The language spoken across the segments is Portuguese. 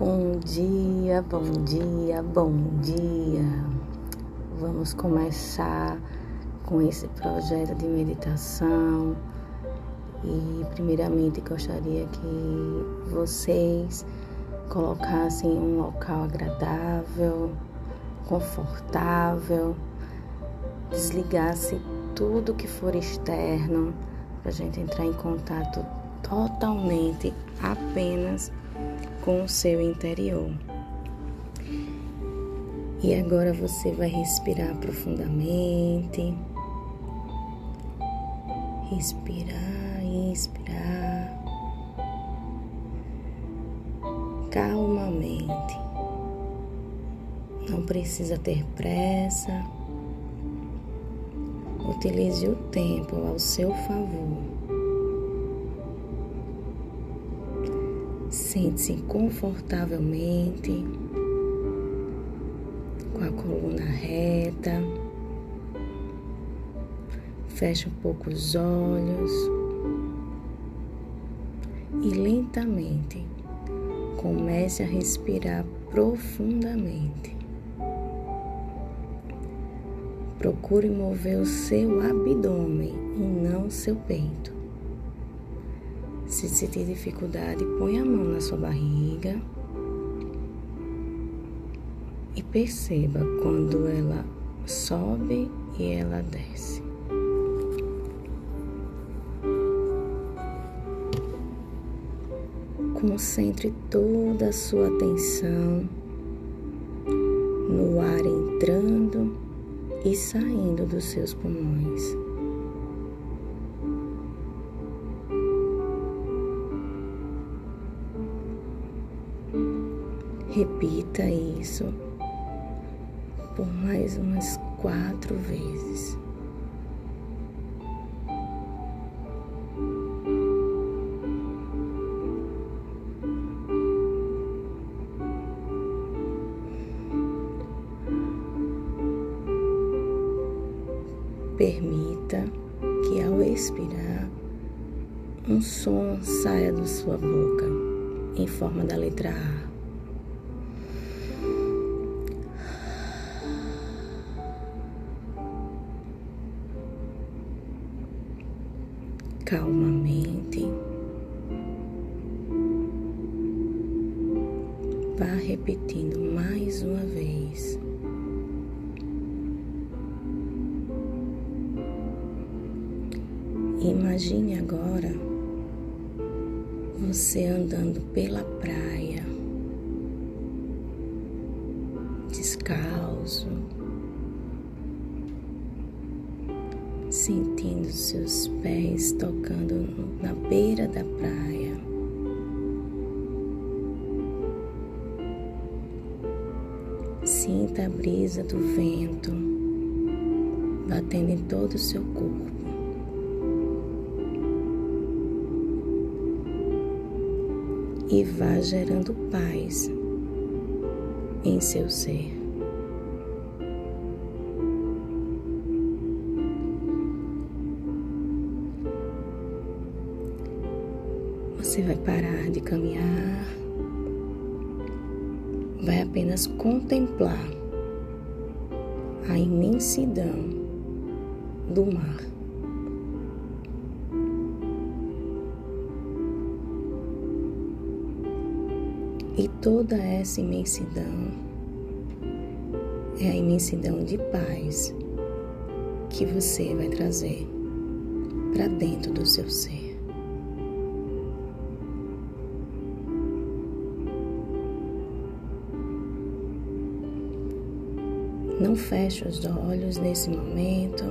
Bom dia, bom dia, bom dia. Vamos começar com esse projeto de meditação. E primeiramente gostaria que vocês colocassem um local agradável, confortável, desligasse tudo que for externo para a gente entrar em contato totalmente apenas com o seu interior. E agora você vai respirar profundamente. Respirar, inspirar. Calmamente. Não precisa ter pressa. Utilize o tempo ao seu favor. Sente-se confortavelmente, com a coluna reta. Feche um pouco os olhos e lentamente comece a respirar profundamente. Procure mover o seu abdômen e não seu peito. Se sentir dificuldade, põe a mão na sua barriga e perceba quando ela sobe e ela desce. Concentre toda a sua atenção no ar entrando e saindo dos seus pulmões. Repita isso por mais umas quatro vezes. Permita que ao expirar um som saia da sua boca em forma da letra A. calmamente. Vá repetindo mais uma vez. Imagine agora você andando pela praia, descalço sentindo seus pés tocando na beira da praia. Sinta a brisa do vento batendo em todo o seu corpo. E vá gerando paz em seu ser. Você vai parar de caminhar, vai apenas contemplar a imensidão do mar. E toda essa imensidão é a imensidão de paz que você vai trazer para dentro do seu ser. Não feche os olhos nesse momento.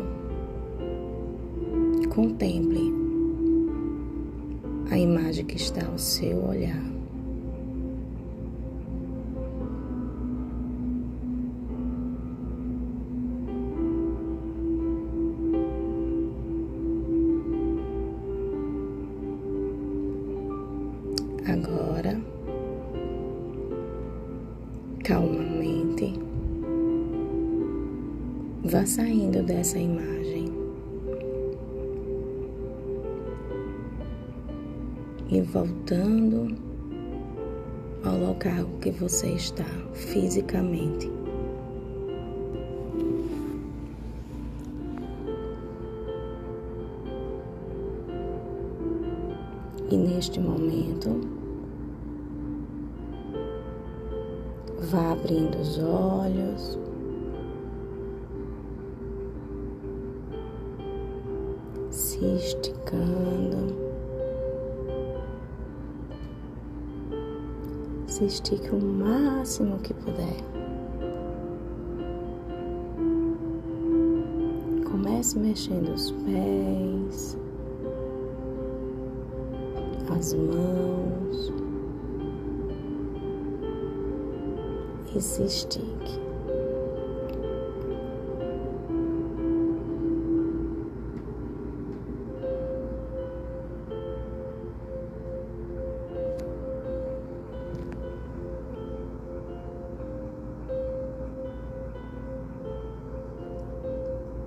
Contemple a imagem que está ao seu olhar. Agora, vá saindo dessa imagem e voltando ao local que você está fisicamente. E neste momento, vá abrindo os olhos. Se esticando. Se estique o máximo que puder. Comece mexendo os pés, as mãos e se estique.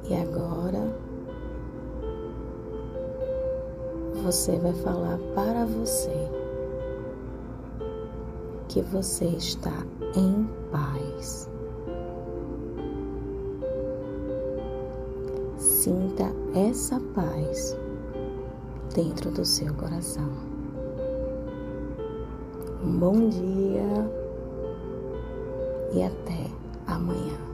E agora você vai falar para você que você está em paz. Sinta essa paz dentro do seu coração. Um bom dia e até amanhã.